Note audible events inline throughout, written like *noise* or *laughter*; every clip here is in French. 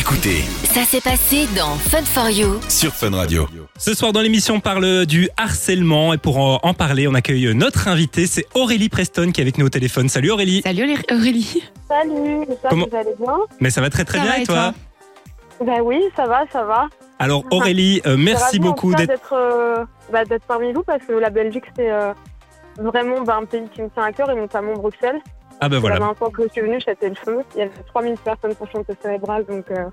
Écoutez Ça s'est passé dans Fun for You. sur Fun Radio. Ce soir dans l'émission, on parle du harcèlement et pour en parler, on accueille notre invité, c'est Aurélie Preston qui est avec nous au téléphone. Salut Aurélie. Salut Auré- Aurélie. Salut, j'espère Comment- que vous allez bien. Mais ça va très très Ça bien va et toi toi Ben oui, ça va, ça va. Alors Aurélie, euh, merci beaucoup d'être d'être euh, bah, d'être parmi vous parce que la Belgique c'est euh, vraiment bah, un pays qui me tient à cœur et notamment Bruxelles. Ah ben La voilà. dernière fois que je suis venue, c'était le feu. Il y avait 3000 personnes pour chanter cérébrale donc euh,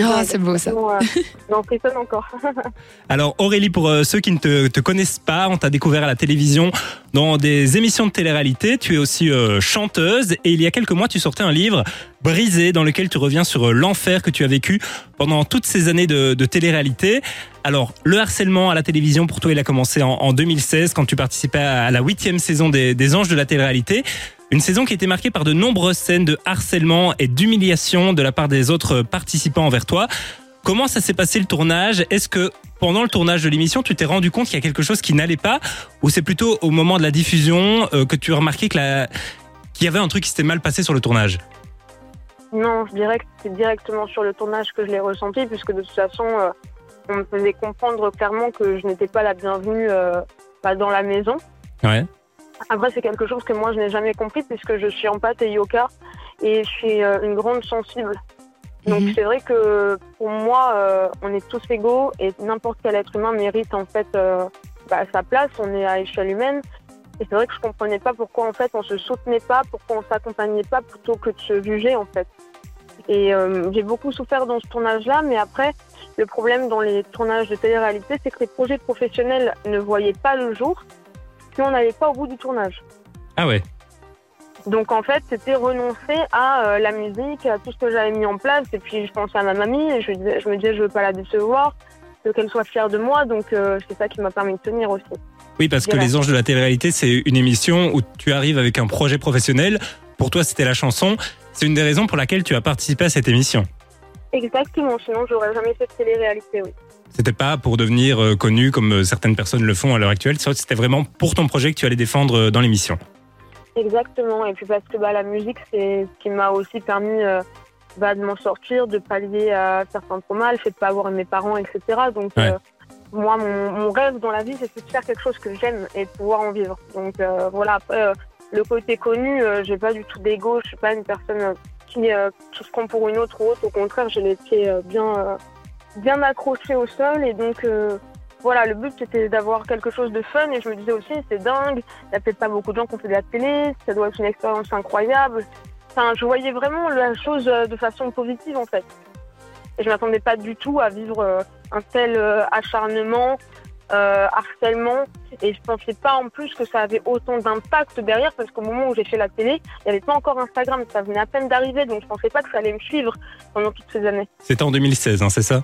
Oh, ouais, c'est beau ça. euh, *laughs* j'en frissonne encore. *laughs* Alors Aurélie, pour euh, ceux qui ne te, te connaissent pas, on t'a découvert à la télévision dans des émissions de télé-réalité. Tu es aussi euh, chanteuse et il y a quelques mois, tu sortais un livre brisé dans lequel tu reviens sur euh, l'enfer que tu as vécu pendant toutes ces années de, de télé-réalité. Alors le harcèlement à la télévision, pour toi, il a commencé en, en 2016 quand tu participais à la huitième saison des, des Anges de la télé-réalité. Une saison qui était marquée par de nombreuses scènes de harcèlement et d'humiliation de la part des autres participants envers toi. Comment ça s'est passé le tournage? Est-ce que pendant le tournage de l'émission, tu t'es rendu compte qu'il y a quelque chose qui n'allait pas? Ou c'est plutôt au moment de la diffusion euh, que tu as remarqué la... qu'il y avait un truc qui s'était mal passé sur le tournage? Non, je dirais que c'est directement sur le tournage que je l'ai ressenti puisque de toute façon, euh, on me faisait comprendre clairement que je n'étais pas la bienvenue euh, bah, dans la maison. Ouais. Après, c'est quelque chose que moi, je n'ai jamais compris puisque je suis en pâte et yoga et je suis euh, une grande sensible. Donc, Mhm. c'est vrai que pour moi, euh, on est tous égaux et n'importe quel être humain mérite en fait euh, bah, sa place. On est à échelle humaine. Et c'est vrai que je comprenais pas pourquoi en fait on se soutenait pas, pourquoi on s'accompagnait pas plutôt que de se juger en fait. Et euh, j'ai beaucoup souffert dans ce tournage-là, mais après, le problème dans les tournages de télé-réalité, c'est que les projets professionnels ne voyaient pas le jour si on n'allait pas au bout du tournage. Ah ouais. Donc en fait, c'était renoncer à euh, la musique, à tout ce que j'avais mis en place. Et puis je pensais à ma mamie et je, je me disais je veux pas la décevoir, je veux qu'elle soit fière de moi. Donc euh, c'est ça qui m'a permis de tenir aussi. Oui, parce que. Les Anges de la télé-réalité, c'est une émission où tu arrives avec un projet professionnel. Pour toi, c'était la chanson. C'est une des raisons pour laquelle tu as participé à cette émission. Exactement, sinon j'aurais jamais fait de télé-réalité, oui. C'était pas pour devenir euh, connu comme euh, certaines personnes le font à l'heure actuelle. C'était vraiment pour ton projet que tu allais défendre euh, dans l'émission. Exactement, et puis parce que bah, la musique, c'est ce qui m'a aussi permis euh, bah, de m'en sortir, de pallier à certains traumas, le fait de pas avoir mes parents, etc. Donc Ouais. euh, moi, mon, mon rêve dans la vie, c'est de faire quelque chose que j'aime et de pouvoir en vivre. Donc voilà, après, le côté connu, j'ai pas du tout d'ego, je suis pas une personne qui, qui se prend pour une autre ou autre, au contraire, j'ai les pieds bien, bien accrochés au sol, et donc... euh, voilà, le but c'était d'avoir quelque chose de fun et je me disais aussi c'est dingue, il n'y a peut-être pas beaucoup de gens qui ont fait de la télé, ça doit être une expérience incroyable. Enfin, je voyais vraiment la chose euh, de façon positive en fait. Et je m'attendais pas du tout à vivre euh, un tel acharnement, harcèlement. Et je pensais pas en plus que ça avait autant d'impact derrière parce qu'au moment où j'ai fait la télé, il n'y avait pas encore Instagram, ça venait à peine d'arriver, donc je pensais pas que ça allait me suivre pendant toutes ces années. C'était en 2016, hein, c'est ça?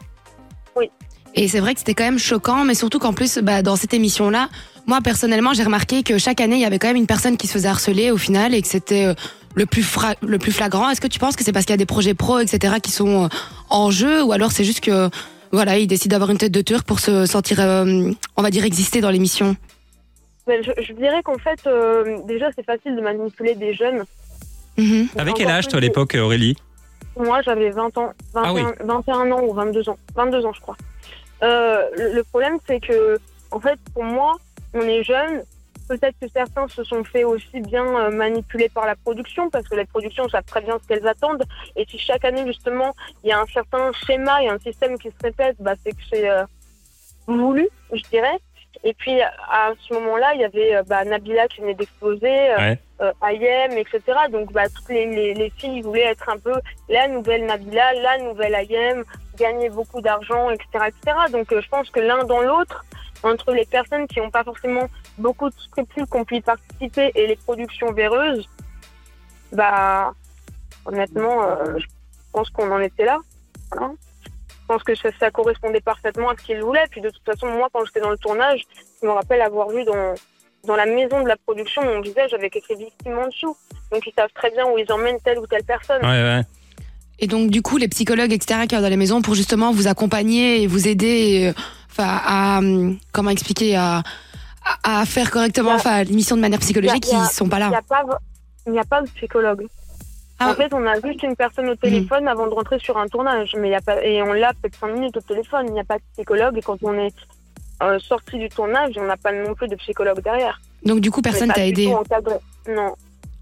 Et c'est vrai que c'était quand même choquant, mais surtout qu'en plus, bah, dans cette émission-là, moi personnellement, j'ai remarqué que chaque année, il y avait quand même une personne qui se faisait harceler au final et que c'était euh, le plus fra- le plus flagrant. Est-ce que tu penses que c'est parce qu'il y a des projets pro, etc., qui sont euh, en jeu, ou alors c'est juste que voilà, ils décident d'avoir une tête de turc pour se sentir, euh, on va dire, exister dans l'émission? Je, je dirais qu'en fait, euh, déjà c'est facile de manipuler des jeunes. Mhm. Avec quel âge, toi, à l'époque, Aurélie? Moi, j'avais 20 ans, 21, Ah oui. 21 ans ou 22 ans. 22 ans, je crois. Euh, le, le problème, c'est que, en fait, pour moi, on est jeune. Peut-être que certains se sont fait aussi bien euh, manipuler par la production, parce que les productions savent très bien ce qu'elles attendent. Et si chaque année, justement, il y a un certain schéma et un système qui se répète, bah, c'est que c'est euh, voulu, je dirais. Et puis, à ce moment-là, il y avait euh, bah, Nabila qui venait d'exploser. euh, Ouais. euh, Ayem, etc. Donc bah, toutes les, les, les filles voulaient être un peu la nouvelle Nabila, la nouvelle Ayem, gagner beaucoup d'argent, etc., etc. Donc euh, je pense que l'un dans l'autre, entre les personnes qui n'ont pas forcément beaucoup de scrupules qui ont pu y participer et les productions véreuses, bah honnêtement, euh, je pense qu'on en était là. Voilà. Je pense que ça, ça correspondait parfaitement à ce qu'ils voulaient. Puis de toute façon, moi, quand j'étais dans le tournage, je me rappelle avoir vu dans, dans la maison de la production mon visage avec écrit victime en dessous. Donc ils savent très bien où ils emmènent telle ou telle personne. Ouais, ouais. Et donc, du coup, les psychologues, etc., qui sont dans les maisons pour justement vous accompagner et vous aider, euh, enfin, à, hum, comment expliquer, à, à à faire correctement, l'émission de manière psychologique, a- ils sont pas Il n'y là. a il n'y a pas de psychologue. Ah. En fait, on a juste une personne au téléphone avant de rentrer sur un tournage, mais il y a pas et on l'a peut-être 5 minutes au téléphone. Il n'y a pas de psychologue et quand on est euh, sorti du tournage, on n'a pas non plus de psychologue derrière. Donc du coup, personne t'a aidé. Non.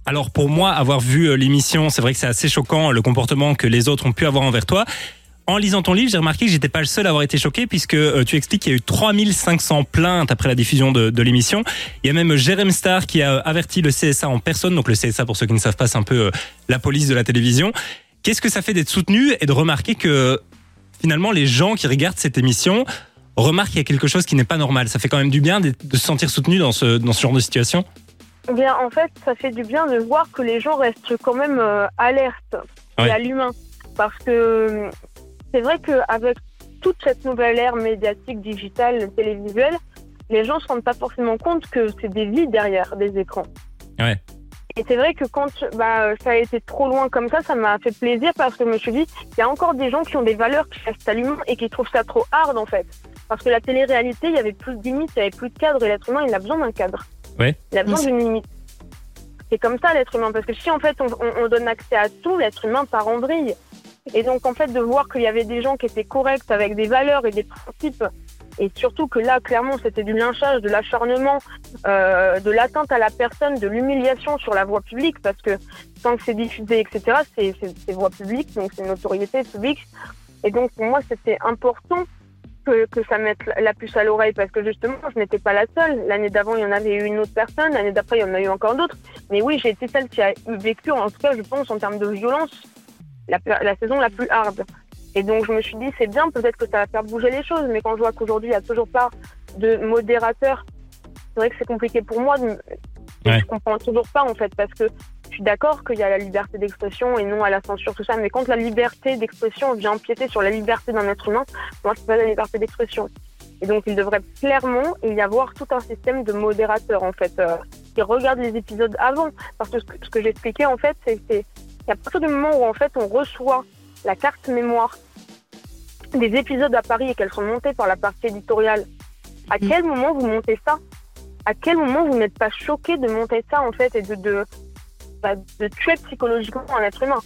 Alors pour moi, avoir vu euh, l'émission, c'est vrai que c'est assez choquant le comportement que les autres ont pu avoir envers toi. En lisant ton livre, j'ai remarqué que j'étais pas le seul à avoir été choqué puisque euh, tu expliques qu'il y a eu 3500 plaintes après la diffusion de, de l'émission. Il y a même Jérém Star qui a averti le CSA en personne. Donc le CSA, pour ceux qui ne savent pas, c'est un peu euh, la police de la télévision. Qu'est-ce que ça fait d'être soutenu et de remarquer que finalement les gens qui regardent cette émission remarquent qu'il y a quelque chose qui n'est pas normal? Ça fait quand même du bien de, de se sentir soutenu dans ce, dans ce genre de situation? Eh Bien, en fait, ça fait du bien de voir que les gens restent quand même euh, alertes Ouais. et à l'humain. Parce que euh, c'est vrai qu'avec toute cette nouvelle ère médiatique, digitale, télévisuelle, les gens ne se rendent pas forcément compte que c'est des vies derrière des écrans. Ouais. Et c'est vrai que quand bah, ça a été trop loin comme ça, ça m'a fait plaisir parce que je me suis dit, il y a encore des gens qui ont des valeurs qui restent à l'humain et qui trouvent ça trop hard en fait. Parce que la télé-réalité, il y avait plus de limites, il y avait plus de cadre et l'être humain, il a besoin d'un cadre. Ouais. Il a besoin Oui. d'une limite. C'est comme ça l'être humain, parce que si en fait on, on- on donne accès à tout, l'être humain part en vrille. Et donc en fait de voir qu'il y avait des gens qui étaient corrects avec des valeurs et des principes, et surtout que là clairement c'était du lynchage, de l'acharnement, euh, de l'atteinte à la personne, de l'humiliation sur la voie publique, parce que tant que c'est diffusé, etc., c'est c'est- voie publique, donc c'est une autorité publique. Et donc pour moi c'était important que, que ça mette la puce à l'oreille parce que justement, je n'étais pas la seule. L'année d'avant, il y en avait eu une autre personne. L'année d'après, il y en a eu encore d'autres. Mais oui, j'ai été celle qui a vécu, en tout cas, je pense, en termes de violence, la, la saison la plus hard. Et donc, je me suis dit, c'est bien, peut-être que ça va faire bouger les choses. Mais quand je vois qu'aujourd'hui, il n'y a toujours pas de modérateur, c'est vrai que c'est compliqué pour moi. De... Ouais. Je comprends toujours pas, en fait, parce que je suis d'accord qu'il y a la liberté d'expression et non à la censure, tout ça. Mais quand la liberté d'expression vient empiéter sur la liberté d'un être humain, moi, c'est pas la liberté d'expression. Et donc, il devrait clairement y avoir tout un système de modérateurs, en fait, euh, qui regardent les épisodes avant. Parce que ce que, ce que j'expliquais, en fait, c'est qu'à partir du moment où, en fait, on reçoit la carte mémoire des épisodes à Paris et qu'elles sont montées par la partie éditoriale, à Mhm. quel moment vous montez ça? À quel moment vous n'êtes pas choqué de monter ça, en fait, et de, de, bah, de tuer psychologiquement un être humain?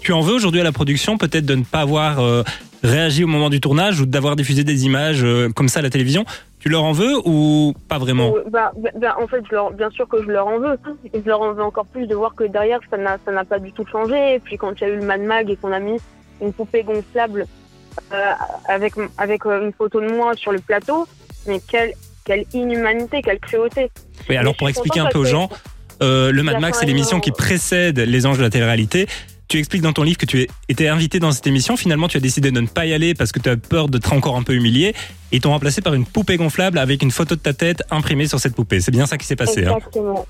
Tu en veux aujourd'hui à la production peut-être de ne pas avoir euh, réagi au moment du tournage ou d'avoir diffusé des images euh, comme ça à la télévision? Tu leur en veux ou pas vraiment Ou- bah, bah, bah, en fait, je leur, bien sûr que je leur en veux. Et je leur en veux encore plus de voir que derrière, ça n'a, pas du tout changé. Et puis quand il y a eu le Mad Mag et qu'on a mis une poupée gonflable euh, avec, avec euh, une photo de moi sur le plateau, mais quelle, quelle inhumanité, quelle cruauté. Oui, alors pour expliquer un peu aux gens, euh, le Mad Max, c'est l'émission euh, qui précède Les Anges de la télé-réalité. Tu expliques dans ton livre que tu étais invité dans cette émission. Finalement, tu as décidé de ne pas y aller parce que tu as peur d'être encore un peu humilié. Et ils t'ont remplacé par une poupée gonflable avec une photo de ta tête imprimée sur cette poupée. C'est bien ça qui s'est passé. hein. Exactement.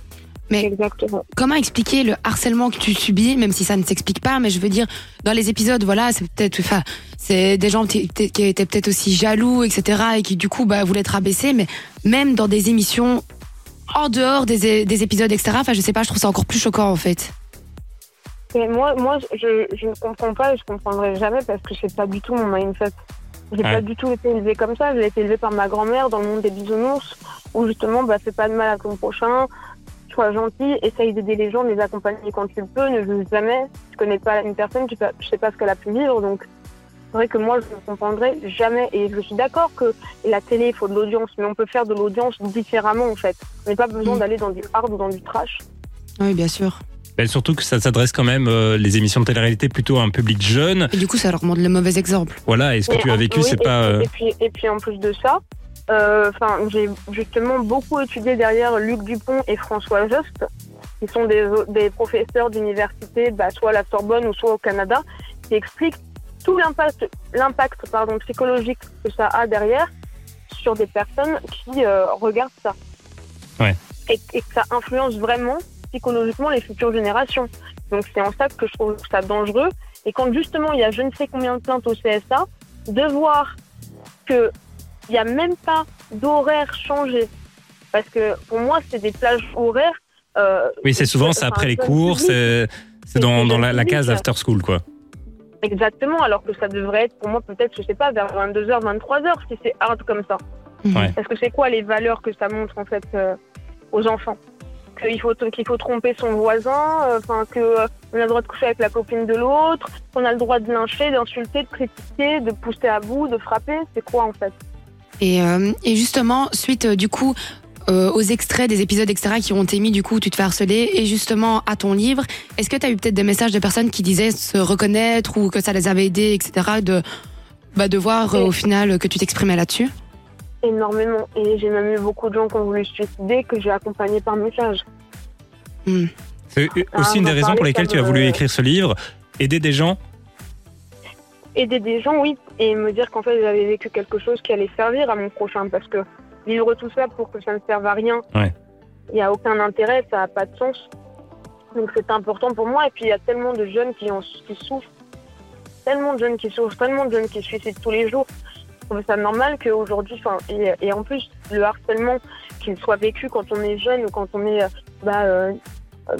Mais- Exactement. Comment expliquer le harcèlement que tu subis, même si ça ne s'explique pas, mais je veux dire, dans les épisodes, voilà, c'est peut-être, enfin, c'est des gens qui étaient peut-être aussi jaloux, etc., et qui du coup, bah, voulaient te rabaisser, mais même dans des émissions en dehors des, des épisodes, etc., enfin, je sais pas, je trouve ça encore plus choquant, en fait. Et moi, moi je, je ne comprends pas et je comprendrai jamais parce que c'est pas du tout mon mindset. J'ai Ouais. pas du tout été élevée comme ça. J'ai été élevée par ma grand-mère dans le monde des bisounours où justement, bah, fais pas de mal à ton prochain, sois gentil, essaye d'aider les gens, de les accompagner quand tu le peux, ne juge jamais. Tu connais pas une personne, tu sais pas ce qu'elle a pu vivre, donc c'est vrai que moi, je ne comprendrai jamais. Et je suis d'accord que la télé, il faut de l'audience, mais on peut faire de l'audience différemment en fait. On n'a pas besoin Mm. d'aller dans du hard ou dans du trash. Oui, bien sûr. Ben, surtout que ça s'adresse quand même, euh, les émissions de télé-réalité, plutôt à un public jeune. Et du coup, ça leur montre le mauvais exemple. Voilà, et ce que tu as vécu, oui, c'est et, pas... euh, Et puis, et puis en plus de ça, euh, enfin, j'ai justement beaucoup étudié derrière Luc Dupont et François Jost, qui sont des, des professeurs d'université, bah, soit à la Sorbonne ou soit au Canada, qui expliquent tout l'impact, l'impact pardon, psychologique que ça a derrière sur des personnes qui euh, regardent ça. Ouais. Et, et que ça influence vraiment psychologiquement les futures générations. Donc c'est en ça que je trouve ça dangereux. Et quand justement il y a je ne sais combien de plaintes au CSA, de voir que il n'y a même pas d'horaire changé. Parce que pour moi, c'est des plages horaires. euh, Oui, c'est souvent, c'est enfin, après les cours, c'est c'est dans, dans la, la case after school, quoi. Exactement, alors que ça devrait être pour moi peut-être, je sais pas, vers 22h, 23h si c'est hard comme ça. Ouais. Parce que c'est quoi les valeurs que ça montre en fait euh, aux enfants? Qu'il faut qu'il faut tromper son voisin, euh, enfin que euh, on a le droit de coucher avec la copine de l'autre, qu'on a le droit de lyncher, d'insulter, de critiquer, de pousser à bout, de frapper. C'est quoi en fait? Et, euh, et justement, suite euh, du coup euh, aux extraits des épisodes, etc., qui ont été mis, du coup, tu te fais harceler, et justement à ton livre, est-ce que tu as eu peut-être des messages de personnes qui disaient se reconnaître ou que ça les avait aidés, etc., de, bah, de voir au final que tu t'exprimais là-dessus? Énormément. Et j'ai même eu beaucoup de gens qui ont voulu se suicider que j'ai accompagné par message. Hmm. C'est Ah, aussi une des raisons pour lesquelles tu as voulu écrire ce livre, aider des gens. Aider des gens, oui, et me dire qu'en fait j'avais vécu quelque chose qui allait servir à mon prochain, parce que vivre tout ça pour que ça ne serve à rien, Ouais. il n'y a aucun intérêt, ça n'a pas de sens. Donc c'est important pour moi, et puis il y a tellement de jeunes qui, en, qui souffrent, tellement de jeunes qui souffrent, tellement de jeunes qui se suicident tous les jours. Je trouve ça normal qu'aujourd'hui, et, et en plus, le harcèlement, qu'il soit vécu quand on est jeune ou quand on est euh, bah, euh,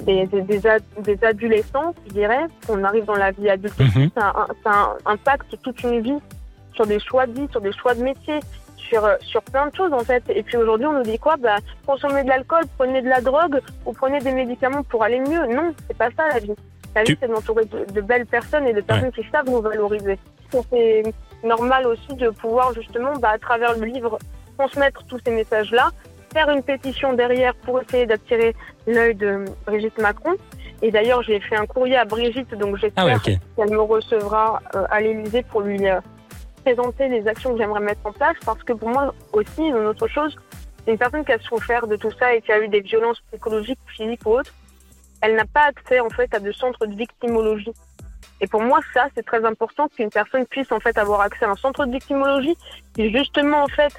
des, des, des, ad- des adolescents, je dirais, qu'on arrive dans la vie adulte Mhm. ça, ça impacte toute une vie sur des choix de vie, sur des choix de métier, sur, euh, sur plein de choses en fait. Et puis aujourd'hui, on nous dit quoi? Bah, Consommez de l'alcool, prenez de la drogue ou prenez des médicaments pour aller mieux. Non, c'est pas ça la vie. La Tu- vie, c'est d'entourer de, de belles personnes et de personnes qui savent nous valoriser. C'est normal aussi de pouvoir justement, bah, à travers le livre, transmettre tous ces messages-là, faire une pétition derrière pour essayer d'attirer l'œil de Brigitte Macron. Et d'ailleurs, j'ai fait un courrier à Brigitte, donc j'espère Ah ouais, qu'elle me recevra euh, à l'Élysée pour lui euh, présenter les actions que j'aimerais mettre en place parce que pour moi aussi, une autre chose, c'est une personne qui a souffert de tout ça et qui a eu des violences psychologiques, physiques ou autres. Elle n'a pas accès en fait à de centres de victimologie. Et pour moi, ça, c'est très important qu'une personne puisse en fait avoir accès à un centre de victimologie qui justement en fait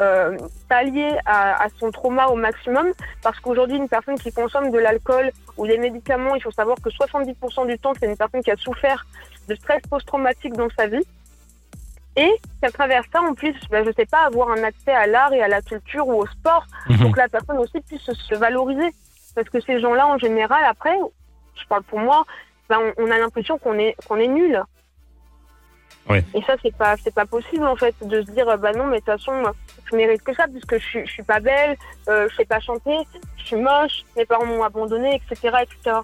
euh, pallier à, à son trauma au maximum parce qu'aujourd'hui, une personne qui consomme de l'alcool ou des médicaments, il faut savoir que 70% du temps, c'est une personne qui a souffert de stress post-traumatique dans sa vie. Et qu'à travers ça, on puisse, ben, je sais pas, avoir un accès à l'art et à la culture ou au sport Mhm. pour que la personne aussi puisse se, se valoriser. Parce que ces gens-là, en général, après, je parle pour moi, on, on a l'impression qu'on est, qu'on est nul. Ouais. Et ça, c'est pas, c'est pas possible, en fait, de se dire, bah non, mais de toute façon, je mérite que ça, puisque je suis, je suis pas belle, euh, je sais pas chanter, je suis moche, mes parents m'ont abandonné, etc., etc.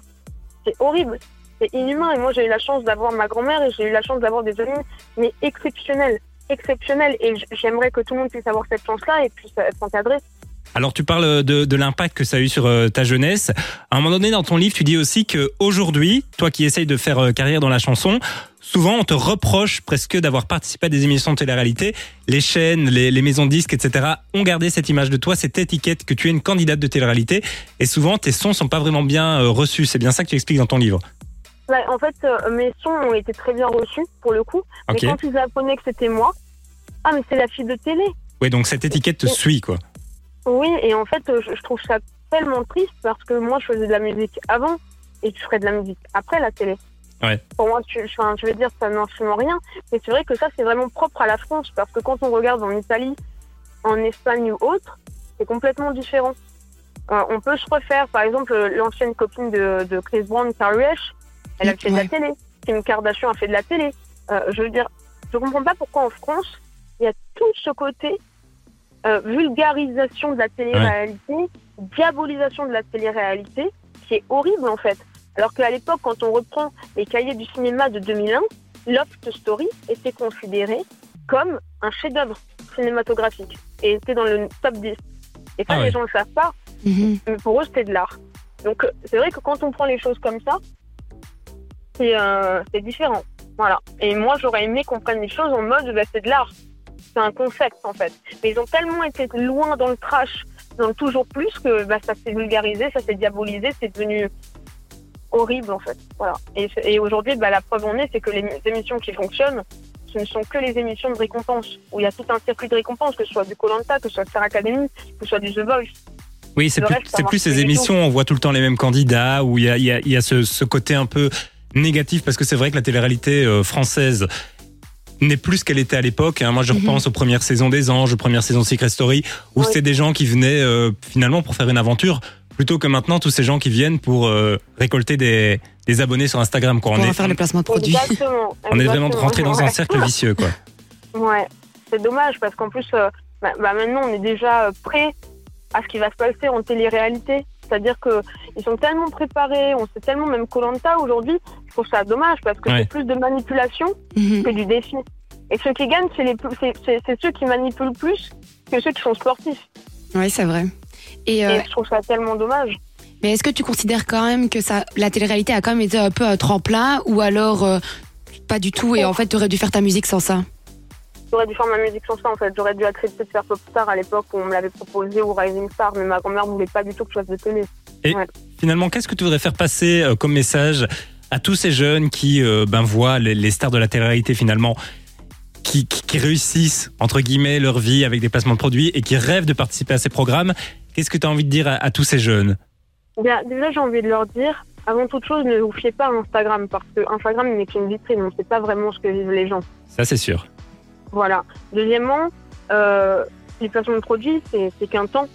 C'est horrible. C'est inhumain. Et moi, j'ai eu la chance d'avoir ma grand-mère et j'ai eu la chance d'avoir des amis, mais exceptionnels. Exceptionnels. Et j'aimerais que tout le monde puisse avoir cette chance-là et puisse s'encadrer. Alors tu parles de, de l'impact que ça a eu sur euh, ta jeunesse. À un moment donné dans ton livre, tu dis aussi que aujourd'hui, toi qui essayes de faire euh, carrière dans la chanson, souvent on te reproche presque d'avoir participé à des émissions de télé-réalité. Les chaînes, les, les maisons de disques, etc. ont gardé cette image de toi, cette étiquette que tu es une candidate de télé-réalité. Et souvent tes sons sont pas vraiment bien euh, reçus. C'est bien ça que tu expliques dans ton livre. Ouais, en fait, euh, mes sons ont été très bien reçus, pour le coup. Ok. Mais quand ils apprenaient que c'était moi, ah, mais c'est la fille de télé. Ouais, donc cette étiquette te suit quoi. Oui, et en fait, euh, je, je trouve ça tellement triste parce que moi, je faisais de la musique avant et je ferais de la musique après la télé. Ouais. Pour moi, tu, enfin, je veux dire, ça n'influence rien. Mais c'est vrai que ça, c'est vraiment propre à la France parce que quand on regarde en Italie, en Espagne ou autre, c'est complètement différent. Euh, on peut se refaire, par exemple, l'ancienne copine de, de Chris Brown, Carrie elle a fait de la télé. Kim Kardashian a fait de la télé. Euh, je veux dire, je comprends pas pourquoi en France, il y a tout ce côté euh, vulgarisation de la télé-réalité, diabolisation de la télé-réalité, qui est horrible en fait. Alors qu'à l'époque, quand on reprend les cahiers du cinéma de 2001, Loft Story était considéré comme un chef-d'œuvre cinématographique et était dans le top 10. Et ça, Ah ouais. les gens ne le savent pas, Mhm. mais pour eux, c'était de l'art. Donc, euh, c'est vrai que quand on prend les choses comme ça, c'est euh, c'est différent. Voilà. Et moi, j'aurais aimé qu'on prenne les choses en mode, bah, c'est de l'art. C'est un concept, en fait. Mais ils ont tellement été loin dans le trash, dans le toujours plus, que bah, ça s'est vulgarisé, ça s'est diabolisé, c'est devenu horrible, en fait. Voilà. Et, et aujourd'hui, bah, la preuve en est, c'est que les émissions qui fonctionnent, ce ne sont que les émissions de récompense, où il y a tout un circuit de récompense, que ce soit du Colanta, que ce soit Star Academy, que ce soit du The Voice. Oui, c'est plus, reste, plus ces émissions, on voit tout le temps les mêmes candidats, où il y a, il y a, il y a ce, ce côté un peu négatif, parce que c'est vrai que la télé-réalité euh, française n'est plus ce qu'elle était à l'époque. hein. Moi, je Mhm. repense aux premières saisons des Anges, aux premières saisons de Secret Story, où Oui. c'était des gens qui venaient euh, finalement pour faire une aventure, plutôt que maintenant tous ces gens qui viennent pour euh, récolter des, des abonnés sur Instagram. Quoi. On, Pour est, faire le placement de produits. Exactement. *laughs* on est vraiment rentré dans un cercle vicieux. Quoi. Ouais, c'est dommage parce qu'en plus, euh, bah, bah, maintenant, on est déjà euh, prêt à ce qui va se passer en télé-réalité. C'est-à-dire que ils sont tellement préparés, on sait tellement même Colanta aujourd'hui. Je trouve ça dommage parce que Ouais. c'est plus de manipulation Mhm. que du défi. Et ceux qui gagnent, c'est les plus, c'est, c'est- c'est ceux qui manipulent plus que ceux qui sont sportifs. Ouais, c'est vrai. Et, euh, Et je trouve ça tellement dommage. mais est-ce que tu considères quand même que ça, la télé-réalité a quand même été un peu un tremplin ou alors euh, pas du tout et en fait tu aurais dû faire ta musique sans ça? J'aurais dû faire ma musique sans ça en fait. J'aurais dû accepter de faire Popstar à l'époque où on me l'avait proposé ou Rising Star, mais ma grand-mère voulait pas du tout que je fasse de télé. Finalement, qu'est-ce que tu voudrais faire passer euh, comme message à tous ces jeunes qui euh, ben, voient les, les stars de la télé-réalité finalement? Qui, qui- qui réussissent, entre guillemets, leur vie avec des placements de produits et qui rêvent de participer à ces programmes Qu'est-ce que tu as envie de dire à, à tous ces jeunes? Bien, déjà, j'ai envie de leur dire, avant toute chose, ne vous fiez pas à Instagram parce que Instagram n'est qu'une vitrine. On ne sait pas vraiment ce que vivent les gens. Ça, c'est sûr. Voilà. Deuxièmement, euh, les placements de produits, c'est c'est qu'un temps.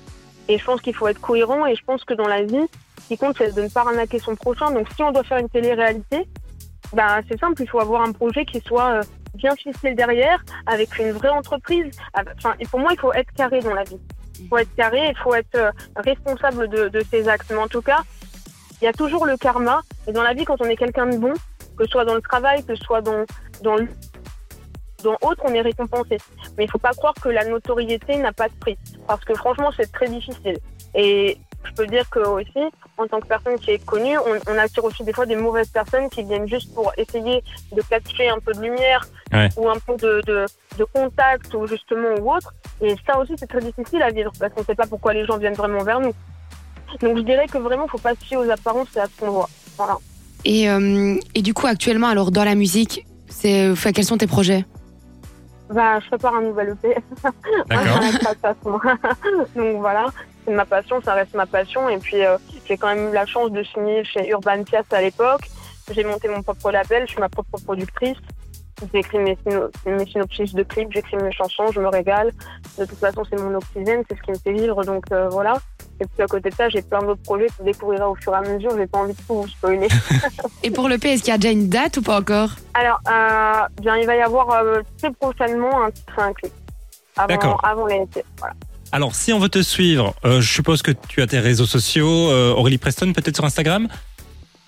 Et je pense qu'il faut être cohérent. Et je pense que dans la vie, ce qui compte, c'est de ne pas arnaquer son prochain. Donc, si on doit faire une télé-réalité, bah, c'est simple. Il faut avoir un projet qui soit euh, bien ficelé derrière, avec une vraie entreprise. Enfin, pour moi, il faut être carré dans la vie. Il faut être carré, il faut être euh, responsable de, de ses actes. Mais en tout cas, il y a toujours le karma. Et dans la vie, quand on est quelqu'un de bon, que ce soit dans le travail, que ce soit dans, dans dans autre, on est récompensé. Mais il faut pas croire que la notoriété n'a pas de prix. Parce que franchement, c'est très difficile. Et je peux dire que aussi, en tant que personne qui est connue, on, on attire aussi des fois des mauvaises personnes qui viennent juste pour essayer de capter un peu de lumière Ouais. ou un peu de, de, de contact ou justement ou autre. Et ça aussi, c'est très difficile à vivre parce qu'on ne sait pas pourquoi les gens viennent vraiment vers nous. Donc je dirais que vraiment, il faut pas se fier aux apparences et à ce qu'on voit. Voilà. et, euh, et du coup actuellement alors dans la musique, c'est enfin, quels sont tes projets? Bah, je prépare un nouvel EP. *laughs* D'accord. *laughs* Donc voilà, c'est ma passion, ça reste ma passion. Et puis euh, j'ai quand même eu la chance de signer chez Urban Pias à l'époque. J'ai monté mon propre label, je suis ma propre productrice. J'écris mes, syno- mes synopsis de clips, j'écris mes chansons, je me régale. De toute façon, c'est mon oxygène, c'est ce qui me fait vivre. Donc euh, voilà. Et puis à côté de ça, j'ai plein d'autres projets, tu découvriras au fur et à mesure. J'ai pas envie de tout vous spoiler. *laughs* Et pour le P, est-ce qu'il y a déjà une date ou pas encore? Alors, euh, bien, il va y avoir euh, très prochainement un titre et un clip. D'accord. Avant, avant l'été. Voilà. Alors, si on veut te suivre, euh, je suppose que tu as tes réseaux sociaux, euh, Aurélie Preston, peut-être sur Instagram?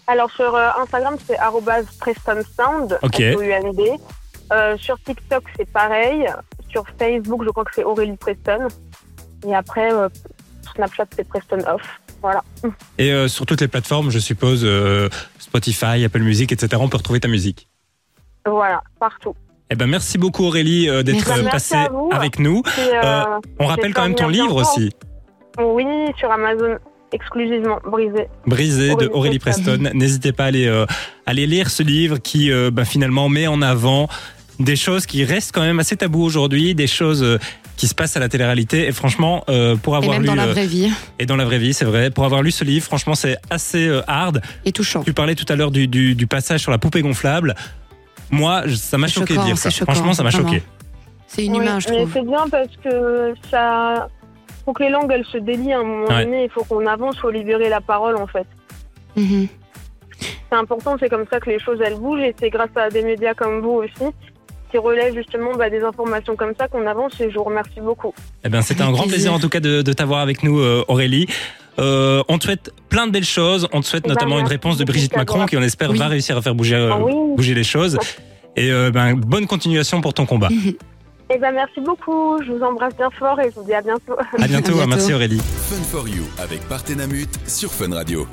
Alors sur euh, Instagram, c'est arrobase Preston Sound, Ok. Sur TikTok, c'est pareil. Sur Facebook, je crois que c'est Aurélie Preston. Et après, Snapchat, c'est Preston Off. Voilà. Et sur toutes les plateformes, je suppose, Spotify, Apple Music, etc., on peut retrouver ta musique? Voilà, partout. Eh ben, merci beaucoup Aurélie euh, d'être euh, passée avec nous. Euh, Euh, On rappelle quand même ton livre bientôt. aussi, Oui, sur Amazon, exclusivement, brisé. Brisé de Aurélie Preston. N'hésitez pas à aller, euh, aller lire ce livre qui euh, ben, finalement met en avant des choses qui restent quand même assez tabous aujourd'hui, des choses euh, qui se passent à la télé-réalité. Et franchement, euh, pour Et avoir même lu dans la vraie vie. et dans la vraie vie, c'est vrai, pour avoir lu ce livre, franchement, c'est assez hard. Et touchant. Tu parlais tout à l'heure du, du, du passage sur la poupée gonflable. Moi, je- ça m'a C'est choqué de choquant, dire ça. c'est choquant, Franchement, ça m'a choqué. C'est inhumain, Oui, je mais trouve. c'est bien parce que ça. faut que les langues elles se délient à un moment Ouais. donné. Il faut qu'on avance, faut libérer la parole en fait. Mhm. C'est important, c'est comme ça que les choses elles bougent et c'est grâce à des médias comme vous aussi qui relaient justement bah, des informations comme ça qu'on avance et je vous remercie beaucoup. Eh ben, c'était Avec un grand plaisir plaisir. en tout cas de, de t'avoir avec nous, euh, Aurélie. Euh, on te souhaite plein de belles choses. On te souhaite Eh ben, notamment une réponse de Brigitte Macron qui, on espère, Oui. va réussir à faire bouger, euh, Ah oui. bouger les choses. Et euh, ben, bonne continuation pour ton combat. *laughs* Et ben merci beaucoup, je vous embrasse bien fort et je vous dis à bientôt. À bientôt. bientôt. Merci Aurélie. Fun for You avec Partenamut sur Fun Radio.